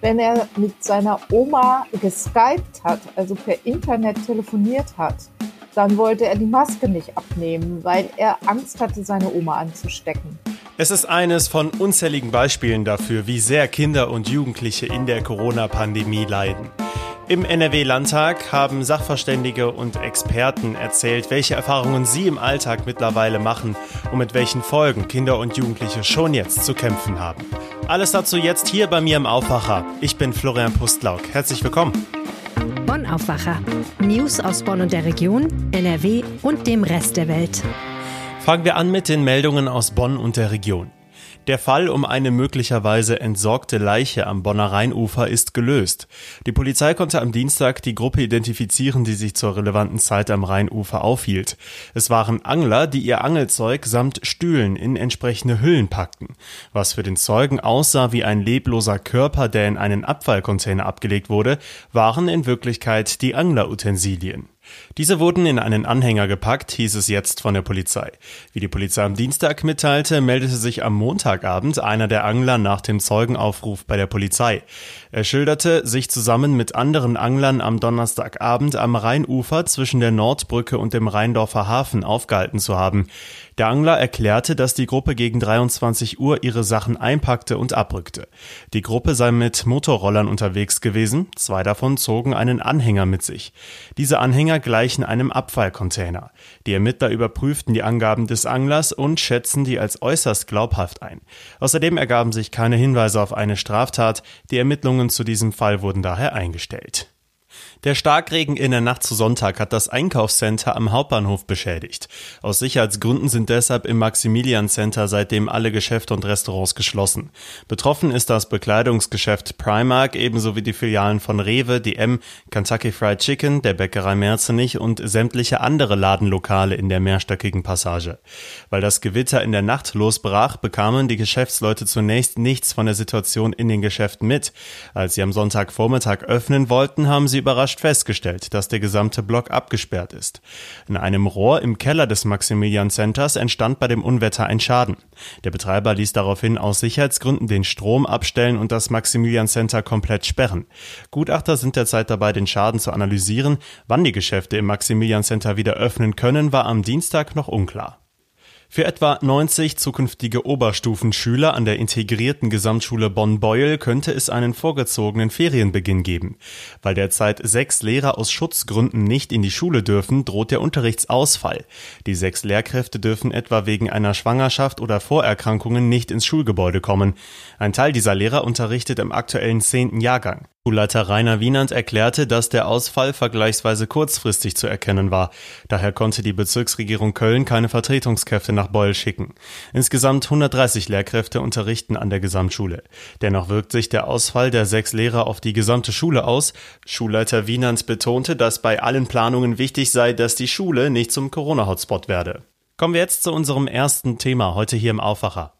wenn er mit seiner Oma geskypt hat, also per Internet telefoniert hat, dann wollte er die Maske nicht abnehmen, weil er Angst hatte, seine Oma anzustecken. Es ist eines von unzähligen Beispielen dafür, wie sehr Kinder und Jugendliche in der Corona-Pandemie leiden. Im NRW-Landtag haben Sachverständige und Experten erzählt, welche Erfahrungen sie im Alltag mittlerweile machen und mit welchen Folgen Kinder und Jugendliche schon jetzt zu kämpfen haben. Alles dazu jetzt hier bei mir im Aufwacher. Ich bin Florian Pustlauk. Herzlich willkommen. Bonn Aufwacher. News aus Bonn und der Region, NRW und dem Rest der Welt. Fangen wir an mit den Meldungen aus Bonn und der Region. Der Fall um eine möglicherweise entsorgte Leiche am Bonner Rheinufer ist gelöst. Die Polizei konnte am Dienstag die Gruppe identifizieren, die sich zur relevanten Zeit am Rheinufer aufhielt. Es waren Angler, die ihr Angelzeug samt Stühlen in entsprechende Hüllen packten. Was für den Zeugen aussah wie ein lebloser Körper, der in einen Abfallcontainer abgelegt wurde, waren in Wirklichkeit die Anglerutensilien. Diese wurden in einen Anhänger gepackt, hieß es jetzt von der Polizei. Wie die Polizei am Dienstag mitteilte, meldete sich am Montagabend einer der Angler nach dem Zeugenaufruf bei der Polizei. Er schilderte, sich zusammen mit anderen Anglern am Donnerstagabend am Rheinufer zwischen der Nordbrücke und dem Rheindorfer Hafen aufgehalten zu haben. Der Angler erklärte, dass die Gruppe gegen 23 Uhr ihre Sachen einpackte und abrückte. Die Gruppe sei mit Motorrollern unterwegs gewesen, zwei davon zogen einen Anhänger mit sich. Diese Anhänger gleichen einem Abfallcontainer. Die Ermittler überprüften die Angaben des Anglers und schätzen die als äußerst glaubhaft ein. Außerdem ergaben sich keine Hinweise auf eine Straftat, die Ermittlungen zu diesem Fall wurden daher eingestellt. Der Starkregen in der Nacht zu Sonntag hat das Einkaufscenter am Hauptbahnhof beschädigt. Aus Sicherheitsgründen sind deshalb im Maximilian Center seitdem alle Geschäfte und Restaurants geschlossen. Betroffen ist das Bekleidungsgeschäft Primark ebenso wie die Filialen von Rewe, DM, Kentucky Fried Chicken, der Bäckerei Merzenich und sämtliche andere Ladenlokale in der mehrstöckigen Passage. Weil das Gewitter in der Nacht losbrach, bekamen die Geschäftsleute zunächst nichts von der Situation in den Geschäften mit. Als sie am Sonntagvormittag öffnen wollten, haben sie überrascht überrascht festgestellt, dass der gesamte Block abgesperrt ist. In einem Rohr im Keller des Maximilian Centers entstand bei dem Unwetter ein Schaden. Der Betreiber ließ daraufhin aus Sicherheitsgründen den Strom abstellen und das Maximilian Center komplett sperren. Gutachter sind derzeit dabei, den Schaden zu analysieren. Wann die Geschäfte im Maximilian Center wieder öffnen können, war am Dienstag noch unklar. Für etwa 90 zukünftige Oberstufenschüler an der integrierten Gesamtschule Bonn-Beuel könnte es einen vorgezogenen Ferienbeginn geben. Weil derzeit sechs Lehrer aus Schutzgründen nicht in die Schule dürfen, droht der Unterrichtsausfall. Die sechs Lehrkräfte dürfen etwa wegen einer Schwangerschaft oder Vorerkrankungen nicht ins Schulgebäude kommen. Ein Teil dieser Lehrer unterrichtet im aktuellen zehnten Jahrgang. Schulleiter Rainer Wienand erklärte, dass der Ausfall vergleichsweise kurzfristig zu erkennen war. Daher konnte die Bezirksregierung Köln keine Vertretungskräfte nach Beul schicken. Insgesamt 130 Lehrkräfte unterrichten an der Gesamtschule. Dennoch wirkt sich der Ausfall der sechs Lehrer auf die gesamte Schule aus. Schulleiter Wienand betonte, dass bei allen Planungen wichtig sei, dass die Schule nicht zum Corona-Hotspot werde. Kommen wir jetzt zu unserem ersten Thema heute hier im Aufwacher.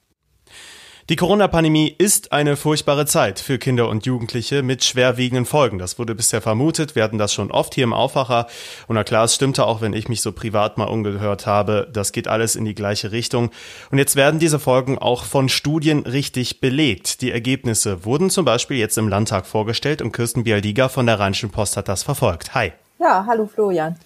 Die Corona-Pandemie ist eine furchtbare Zeit für Kinder und Jugendliche mit schwerwiegenden Folgen. Das wurde bisher vermutet. Wir hatten das schon oft hier im Aufwacher. Und na klar, es stimmte auch, wenn ich mich so privat mal umgehört habe. Das geht alles in die gleiche Richtung. Und jetzt werden diese Folgen auch von Studien richtig belegt. Die Ergebnisse wurden zum Beispiel jetzt im Landtag vorgestellt und Kirsten Bialdiga von der Rheinischen Post hat das verfolgt. Hi. Ja, hallo Florian.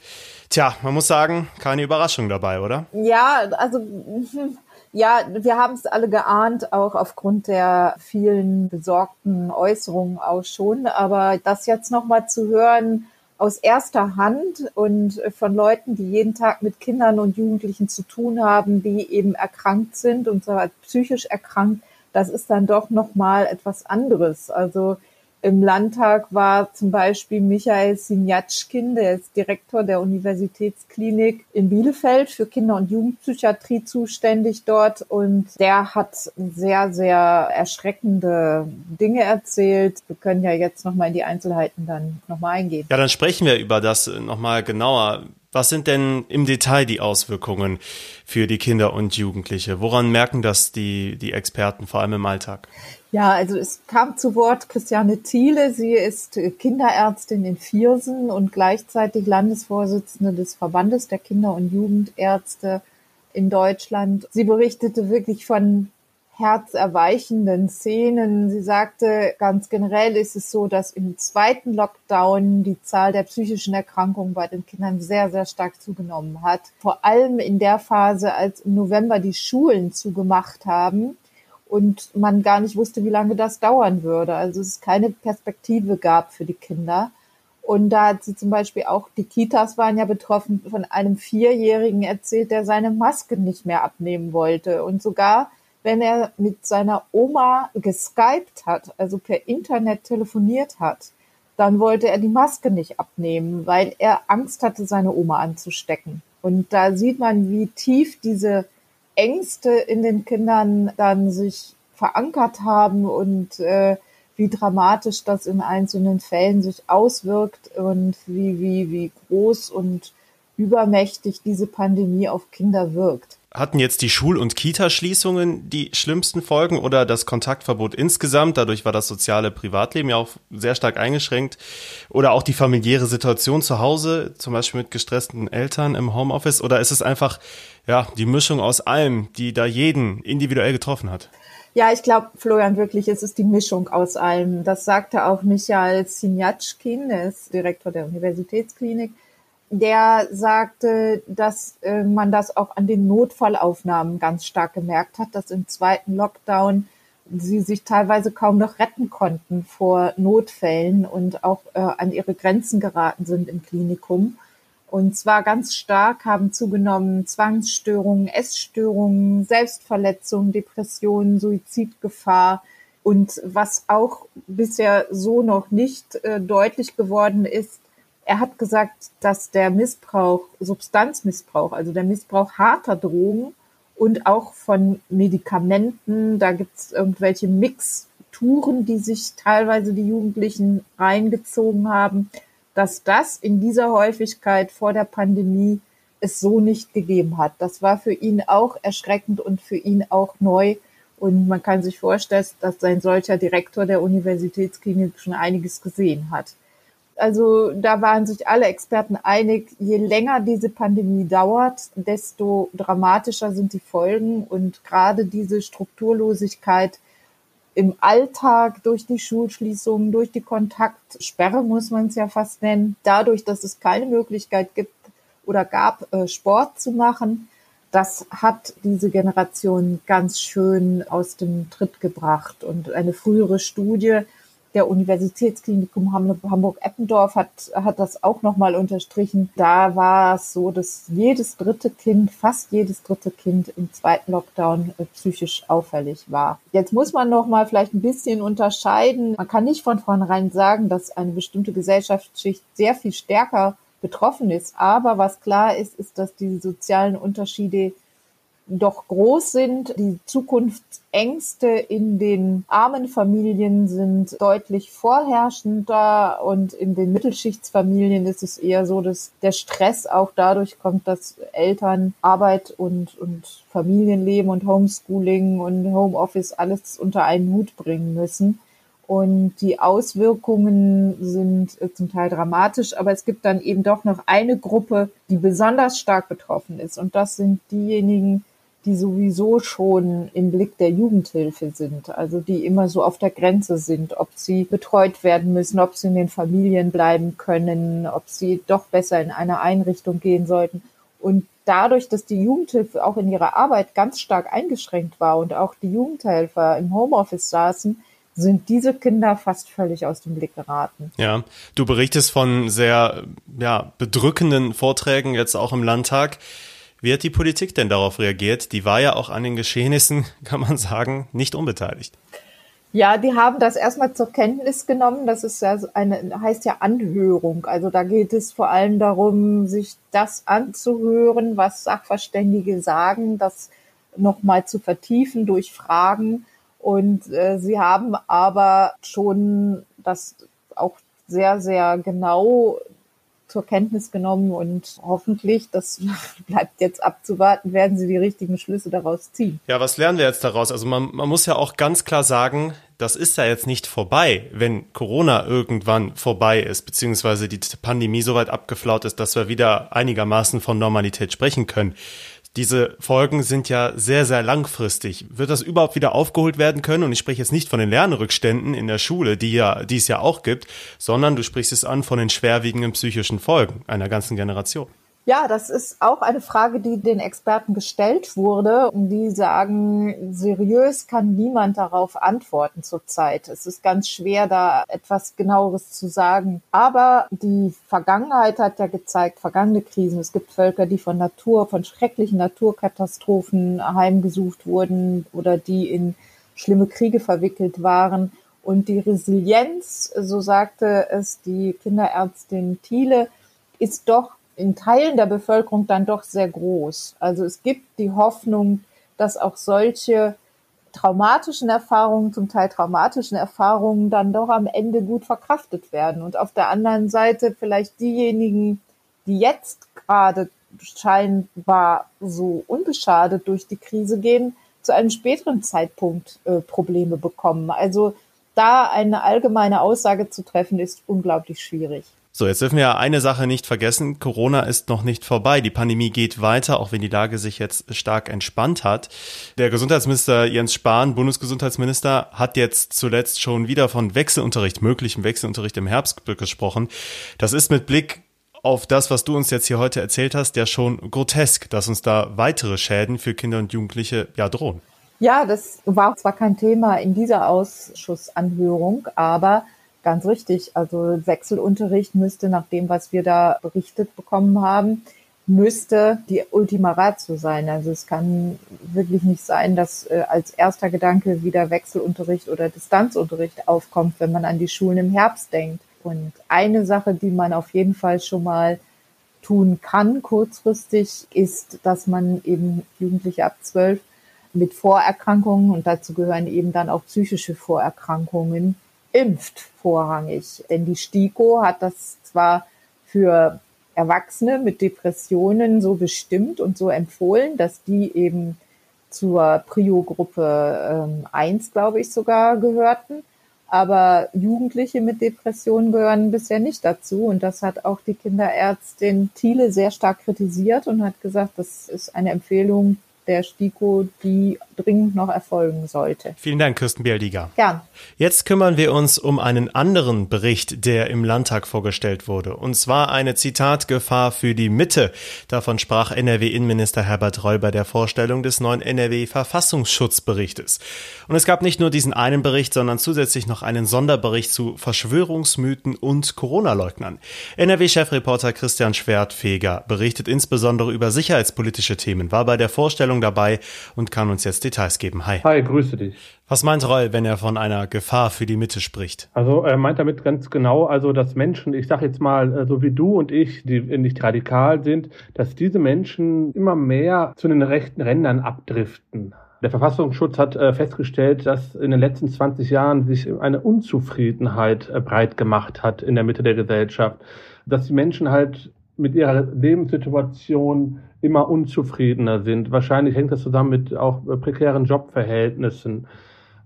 Tja, man muss sagen, keine Überraschung dabei, oder? Ja, also hm, ja, wir haben es alle geahnt, auch aufgrund der vielen besorgten Äußerungen auch schon. Aber das jetzt nochmal zu hören aus erster Hand und von Leuten, die jeden Tag mit Kindern und Jugendlichen zu tun haben, die eben erkrankt sind und zwar psychisch erkrankt, das ist dann doch nochmal etwas anderes. Also im Landtag war zum Beispiel Michael Sinjatschkin, der ist Direktor der Universitätsklinik in Bielefeld für Kinder- und Jugendpsychiatrie zuständig dort und der hat sehr, sehr erschreckende Dinge erzählt. Wir können ja jetzt nochmal in die Einzelheiten dann nochmal eingehen. Ja, dann sprechen wir über das nochmal genauer. Was sind denn im Detail die Auswirkungen für die Kinder und Jugendliche? Woran merken das die, die Experten, vor allem im Alltag? Ja, also es kam zu Wort Christiane Thiele. Sie ist Kinderärztin in Viersen und gleichzeitig Landesvorsitzende des Verbandes der Kinder- und Jugendärzte in Deutschland. Sie berichtete wirklich von herzerweichenden Szenen. Sie sagte, ganz generell ist es so, dass im zweiten Lockdown die Zahl der psychischen Erkrankungen bei den Kindern sehr, sehr stark zugenommen hat. Vor allem in der Phase, als im November die Schulen zugemacht haben und man gar nicht wusste, wie lange das dauern würde. Also es keine Perspektive gab für die Kinder. Und da hat sie zum Beispiel auch, die Kitas waren ja betroffen, von einem Vierjährigen erzählt, der seine Maske nicht mehr abnehmen wollte. Und sogar wenn er mit seiner Oma geskypt hat, also per Internet telefoniert hat, dann wollte er die Maske nicht abnehmen, weil er Angst hatte, seine Oma anzustecken. Und da sieht man, wie tief diese Ängste in den Kindern dann sich verankert haben und äh, wie dramatisch das in einzelnen Fällen sich auswirkt und wie, wie, wie groß und übermächtig diese Pandemie auf Kinder wirkt. Hatten jetzt die Schul- und Kita-Schließungen die schlimmsten Folgen oder das Kontaktverbot insgesamt? Dadurch war das soziale Privatleben ja auch sehr stark eingeschränkt. Oder auch die familiäre Situation zu Hause, zum Beispiel mit gestressten Eltern im Homeoffice? Oder ist es einfach, ja, die Mischung aus allem, die da jeden individuell getroffen hat? Ja, ich glaube, Florian, wirklich, es ist die Mischung aus allem. Das sagte auch Michael Sinjatschkin, der ist Direktor der Universitätsklinik der sagte, dass äh, man das auch an den Notfallaufnahmen ganz stark gemerkt hat, dass im zweiten Lockdown sie sich teilweise kaum noch retten konnten vor Notfällen und auch äh, an ihre Grenzen geraten sind im Klinikum. Und zwar ganz stark haben zugenommen Zwangsstörungen, Essstörungen, Selbstverletzungen, Depressionen, Suizidgefahr. Und was auch bisher so noch nicht äh, deutlich geworden ist, er hat gesagt, dass der Missbrauch, Substanzmissbrauch, also der Missbrauch harter Drogen und auch von Medikamenten, da gibt es irgendwelche Mixturen, die sich teilweise die Jugendlichen reingezogen haben, dass das in dieser Häufigkeit vor der Pandemie es so nicht gegeben hat. Das war für ihn auch erschreckend und für ihn auch neu. Und man kann sich vorstellen, dass ein solcher Direktor der Universitätsklinik schon einiges gesehen hat. Also da waren sich alle Experten einig, je länger diese Pandemie dauert, desto dramatischer sind die Folgen. Und gerade diese Strukturlosigkeit im Alltag durch die Schulschließungen, durch die Kontaktsperre muss man es ja fast nennen, dadurch, dass es keine Möglichkeit gibt oder gab, äh, Sport zu machen, das hat diese Generation ganz schön aus dem Tritt gebracht. Und eine frühere Studie der Universitätsklinikum Hamburg-Eppendorf hat, hat das auch nochmal unterstrichen. Da war es so, dass jedes dritte Kind, fast jedes dritte Kind im zweiten Lockdown äh, psychisch auffällig war. Jetzt muss man nochmal vielleicht ein bisschen unterscheiden. Man kann nicht von vornherein sagen, dass eine bestimmte Gesellschaftsschicht sehr viel stärker betroffen ist. Aber was klar ist, ist, dass die sozialen Unterschiede doch groß sind. Die Zukunftsängste in den armen Familien sind deutlich vorherrschender und in den Mittelschichtsfamilien ist es eher so, dass der Stress auch dadurch kommt, dass Eltern Arbeit und, und Familienleben und Homeschooling und Homeoffice alles unter einen Hut bringen müssen. Und die Auswirkungen sind zum Teil dramatisch, aber es gibt dann eben doch noch eine Gruppe, die besonders stark betroffen ist. Und das sind diejenigen, die sowieso schon im Blick der Jugendhilfe sind, also die immer so auf der Grenze sind, ob sie betreut werden müssen, ob sie in den Familien bleiben können, ob sie doch besser in eine Einrichtung gehen sollten. Und dadurch, dass die Jugendhilfe auch in ihrer Arbeit ganz stark eingeschränkt war und auch die Jugendhelfer im Homeoffice saßen, sind diese Kinder fast völlig aus dem Blick geraten. Ja, du berichtest von sehr ja, bedrückenden Vorträgen jetzt auch im Landtag. Wie hat die Politik denn darauf reagiert? Die war ja auch an den Geschehnissen, kann man sagen, nicht unbeteiligt. Ja, die haben das erstmal zur Kenntnis genommen. Das ist ja eine, heißt ja Anhörung. Also da geht es vor allem darum, sich das anzuhören, was Sachverständige sagen, das nochmal zu vertiefen durch Fragen. Und äh, sie haben aber schon das auch sehr, sehr genau zur Kenntnis genommen und hoffentlich, das bleibt jetzt abzuwarten, werden sie die richtigen Schlüsse daraus ziehen. Ja, was lernen wir jetzt daraus? Also man, man muss ja auch ganz klar sagen, das ist ja jetzt nicht vorbei, wenn Corona irgendwann vorbei ist, beziehungsweise die Pandemie so weit abgeflaut ist, dass wir wieder einigermaßen von Normalität sprechen können. Diese Folgen sind ja sehr, sehr langfristig. Wird das überhaupt wieder aufgeholt werden können? Und ich spreche jetzt nicht von den Lernrückständen in der Schule, die ja, die es ja auch gibt, sondern du sprichst es an von den schwerwiegenden psychischen Folgen einer ganzen Generation. Ja, das ist auch eine Frage, die den Experten gestellt wurde. Und die sagen, seriös kann niemand darauf antworten zurzeit. Es ist ganz schwer, da etwas genaueres zu sagen. Aber die Vergangenheit hat ja gezeigt, vergangene Krisen. Es gibt Völker, die von Natur, von schrecklichen Naturkatastrophen heimgesucht wurden oder die in schlimme Kriege verwickelt waren. Und die Resilienz, so sagte es die Kinderärztin Thiele, ist doch in Teilen der Bevölkerung dann doch sehr groß. Also es gibt die Hoffnung, dass auch solche traumatischen Erfahrungen, zum Teil traumatischen Erfahrungen dann doch am Ende gut verkraftet werden. Und auf der anderen Seite vielleicht diejenigen, die jetzt gerade scheinbar so unbeschadet durch die Krise gehen, zu einem späteren Zeitpunkt äh, Probleme bekommen. Also da eine allgemeine Aussage zu treffen, ist unglaublich schwierig. So, jetzt dürfen wir eine Sache nicht vergessen. Corona ist noch nicht vorbei. Die Pandemie geht weiter, auch wenn die Lage sich jetzt stark entspannt hat. Der Gesundheitsminister Jens Spahn, Bundesgesundheitsminister, hat jetzt zuletzt schon wieder von Wechselunterricht, möglichem Wechselunterricht im Herbst gesprochen. Das ist mit Blick auf das, was du uns jetzt hier heute erzählt hast, ja schon grotesk, dass uns da weitere Schäden für Kinder und Jugendliche ja drohen. Ja, das war zwar kein Thema in dieser Ausschussanhörung, aber Ganz richtig. Also Wechselunterricht müsste nach dem, was wir da berichtet bekommen haben, müsste die Ultima Ratio sein. Also es kann wirklich nicht sein, dass äh, als erster Gedanke wieder Wechselunterricht oder Distanzunterricht aufkommt, wenn man an die Schulen im Herbst denkt. Und eine Sache, die man auf jeden Fall schon mal tun kann kurzfristig, ist, dass man eben Jugendliche ab zwölf mit Vorerkrankungen und dazu gehören eben dann auch psychische Vorerkrankungen impft vorrangig. Denn die STIKO hat das zwar für Erwachsene mit Depressionen so bestimmt und so empfohlen, dass die eben zur Prio-Gruppe ähm, 1, glaube ich, sogar gehörten. Aber Jugendliche mit Depressionen gehören bisher nicht dazu. Und das hat auch die Kinderärztin Thiele sehr stark kritisiert und hat gesagt, das ist eine Empfehlung, der STIKO, die dringend noch erfolgen sollte. Vielen Dank, Kirsten Bialdiger. Gern. Jetzt kümmern wir uns um einen anderen Bericht, der im Landtag vorgestellt wurde. Und zwar eine Zitatgefahr für die Mitte. Davon sprach NRW-Innenminister Herbert Reul bei der Vorstellung des neuen NRW-Verfassungsschutzberichtes. Und es gab nicht nur diesen einen Bericht, sondern zusätzlich noch einen Sonderbericht zu Verschwörungsmythen und Corona-Leugnern. NRW-Chefreporter Christian Schwertfeger berichtet insbesondere über sicherheitspolitische Themen, war bei der Vorstellung dabei und kann uns jetzt Details geben. Hi. Hi, grüße dich. Was meint Reul, wenn er von einer Gefahr für die Mitte spricht? Also er meint damit ganz genau, also dass Menschen, ich sage jetzt mal, äh, so wie du und ich, die nicht radikal sind, dass diese Menschen immer mehr zu den rechten Rändern abdriften. Der Verfassungsschutz hat äh, festgestellt, dass in den letzten 20 Jahren sich eine Unzufriedenheit äh, breit gemacht hat in der Mitte der Gesellschaft, dass die Menschen halt mit ihrer Lebenssituation immer unzufriedener sind. Wahrscheinlich hängt das zusammen mit auch prekären Jobverhältnissen.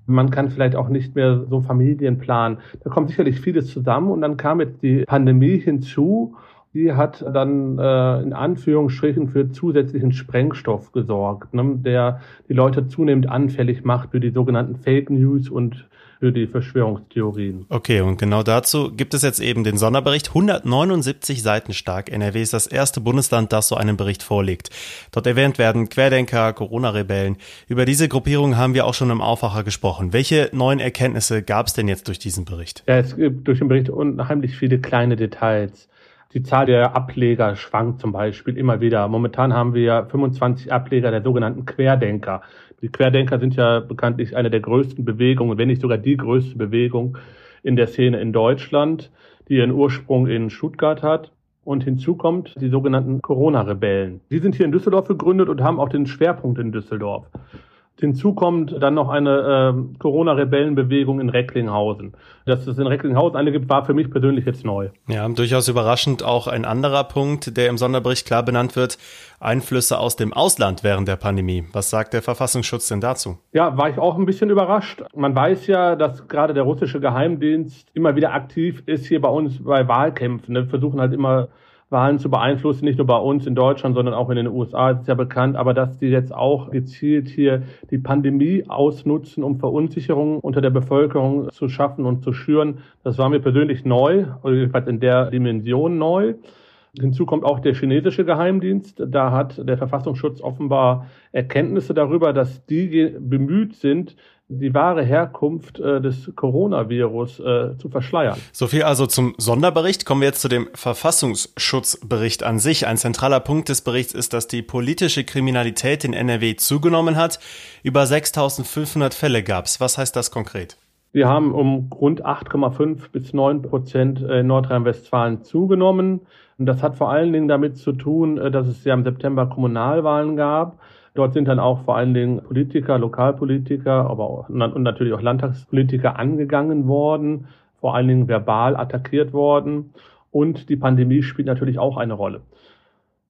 Man kann vielleicht auch nicht mehr so Familien planen. Da kommt sicherlich vieles zusammen und dann kam jetzt die Pandemie hinzu. Die hat dann äh, in Anführungsstrichen für zusätzlichen Sprengstoff gesorgt, ne, der die Leute zunehmend anfällig macht für die sogenannten Fake News und für die Verschwörungstheorien. Okay, und genau dazu gibt es jetzt eben den Sonderbericht, 179 Seiten stark. NRW ist das erste Bundesland, das so einen Bericht vorlegt. Dort erwähnt werden Querdenker, Corona-Rebellen. Über diese Gruppierung haben wir auch schon im Aufwacher gesprochen. Welche neuen Erkenntnisse gab es denn jetzt durch diesen Bericht? Ja, es gibt durch den Bericht unheimlich viele kleine Details. Die Zahl der Ableger schwankt zum Beispiel immer wieder. Momentan haben wir 25 Ableger der sogenannten Querdenker. Die Querdenker sind ja bekanntlich eine der größten Bewegungen, wenn nicht sogar die größte Bewegung in der Szene in Deutschland, die ihren Ursprung in Stuttgart hat. Und hinzu kommt die sogenannten Corona-Rebellen. Die sind hier in Düsseldorf gegründet und haben auch den Schwerpunkt in Düsseldorf. Hinzu kommt dann noch eine äh, Corona-Rebellenbewegung in Recklinghausen. Dass es in Recklinghausen eine gibt, war für mich persönlich jetzt neu. Ja, durchaus überraschend auch ein anderer Punkt, der im Sonderbericht klar benannt wird, Einflüsse aus dem Ausland während der Pandemie. Was sagt der Verfassungsschutz denn dazu? Ja, war ich auch ein bisschen überrascht. Man weiß ja, dass gerade der russische Geheimdienst immer wieder aktiv ist hier bei uns bei Wahlkämpfen. Wir versuchen halt immer Wahlen zu beeinflussen, nicht nur bei uns in Deutschland, sondern auch in den USA, das ist ja bekannt, aber dass die jetzt auch gezielt hier die Pandemie ausnutzen, um Verunsicherung unter der Bevölkerung zu schaffen und zu schüren, das war mir persönlich neu, oder jedenfalls in der Dimension neu. Hinzu kommt auch der chinesische Geheimdienst. Da hat der Verfassungsschutz offenbar Erkenntnisse darüber, dass die bemüht sind, die wahre Herkunft äh, des Coronavirus äh, zu verschleiern. So viel also zum Sonderbericht. Kommen wir jetzt zu dem Verfassungsschutzbericht an sich. Ein zentraler Punkt des Berichts ist, dass die politische Kriminalität in NRW zugenommen hat. Über 6500 Fälle gab es. Was heißt das konkret? Wir haben um rund 8,5 bis 9 Prozent in Nordrhein-Westfalen zugenommen. Und das hat vor allen Dingen damit zu tun, äh, dass es ja im September Kommunalwahlen gab. Dort sind dann auch vor allen Dingen Politiker, Lokalpolitiker, aber auch, und natürlich auch Landtagspolitiker angegangen worden, vor allen Dingen verbal attackiert worden. Und die Pandemie spielt natürlich auch eine Rolle.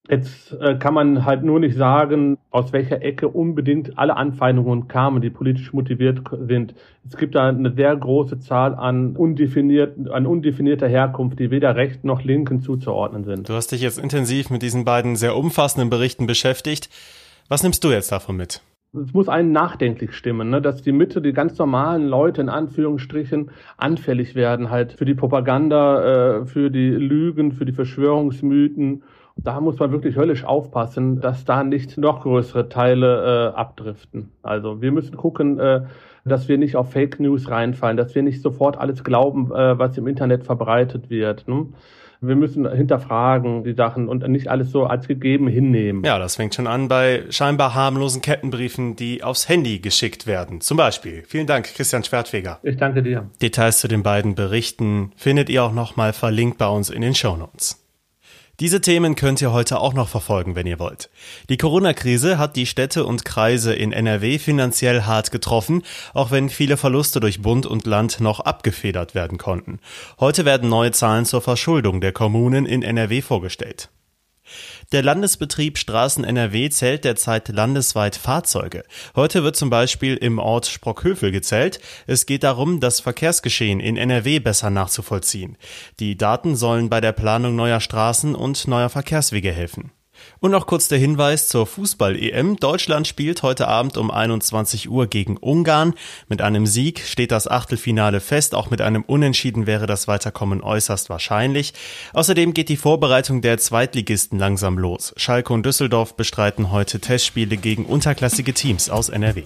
Jetzt äh, kann man halt nur nicht sagen, aus welcher Ecke unbedingt alle Anfeindungen kamen, die politisch motiviert sind. Es gibt da eine sehr große Zahl an, undefiniert, an undefinierter Herkunft, die weder Recht noch Linken zuzuordnen sind. Du hast dich jetzt intensiv mit diesen beiden sehr umfassenden Berichten beschäftigt. Was nimmst du jetzt davon mit? es muss einen nachdenklich stimmen, ne? dass die Mitte, die ganz normalen Leute in Anführungsstrichen anfällig werden halt für die Propaganda, äh, für die Lügen, für die Verschwörungsmythen da muss man wirklich höllisch aufpassen, dass da nicht noch größere Teile äh, abdriften. Also wir müssen gucken, äh, dass wir nicht auf Fake News reinfallen, dass wir nicht sofort alles glauben, äh, was im Internet verbreitet wird. Ne? Wir müssen hinterfragen die Sachen und nicht alles so als gegeben hinnehmen. Ja, das fängt schon an bei scheinbar harmlosen Kettenbriefen, die aufs Handy geschickt werden. Zum Beispiel. Vielen Dank, Christian Schwertfeger. Ich danke dir. Details zu den beiden Berichten findet ihr auch nochmal verlinkt bei uns in den Show Notes. Diese Themen könnt ihr heute auch noch verfolgen, wenn ihr wollt. Die Corona-Krise hat die Städte und Kreise in NRW finanziell hart getroffen, auch wenn viele Verluste durch Bund und Land noch abgefedert werden konnten. Heute werden neue Zahlen zur Verschuldung der Kommunen in NRW vorgestellt. Der Landesbetrieb Straßen NRW zählt derzeit landesweit Fahrzeuge. Heute wird zum Beispiel im Ort Sprockhövel gezählt. Es geht darum, das Verkehrsgeschehen in NRW besser nachzuvollziehen. Die Daten sollen bei der Planung neuer Straßen und neuer Verkehrswege helfen. Und noch kurz der Hinweis zur Fußball-EM. Deutschland spielt heute Abend um 21 Uhr gegen Ungarn. Mit einem Sieg steht das Achtelfinale fest. Auch mit einem Unentschieden wäre das Weiterkommen äußerst wahrscheinlich. Außerdem geht die Vorbereitung der Zweitligisten langsam los. Schalke und Düsseldorf bestreiten heute Testspiele gegen unterklassige Teams aus NRW.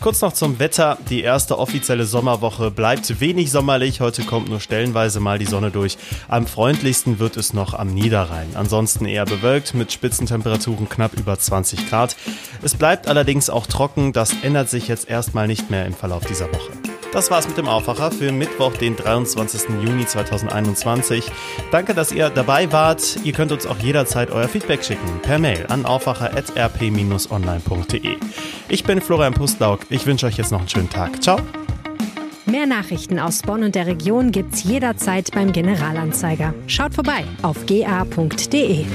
Kurz noch zum Wetter. Die erste offizielle Sommerwoche bleibt wenig sommerlich. Heute kommt nur stellenweise mal die Sonne durch. Am freundlichsten wird es noch am Niederrhein. Ansonsten eher bewölkt mit Spitzentemperaturen knapp über 20 Grad. Es bleibt allerdings auch trocken. Das ändert sich jetzt erstmal nicht mehr im Verlauf dieser Woche. Das war's mit dem Aufwacher für Mittwoch, den 23. Juni 2021. Danke, dass ihr dabei wart. Ihr könnt uns auch jederzeit euer Feedback schicken per Mail an aufwacher.rp-online.de. Ich bin Florian Pustlauk. Ich wünsche euch jetzt noch einen schönen Tag. Ciao. Mehr Nachrichten aus Bonn und der Region gibt's jederzeit beim Generalanzeiger. Schaut vorbei auf ga.de.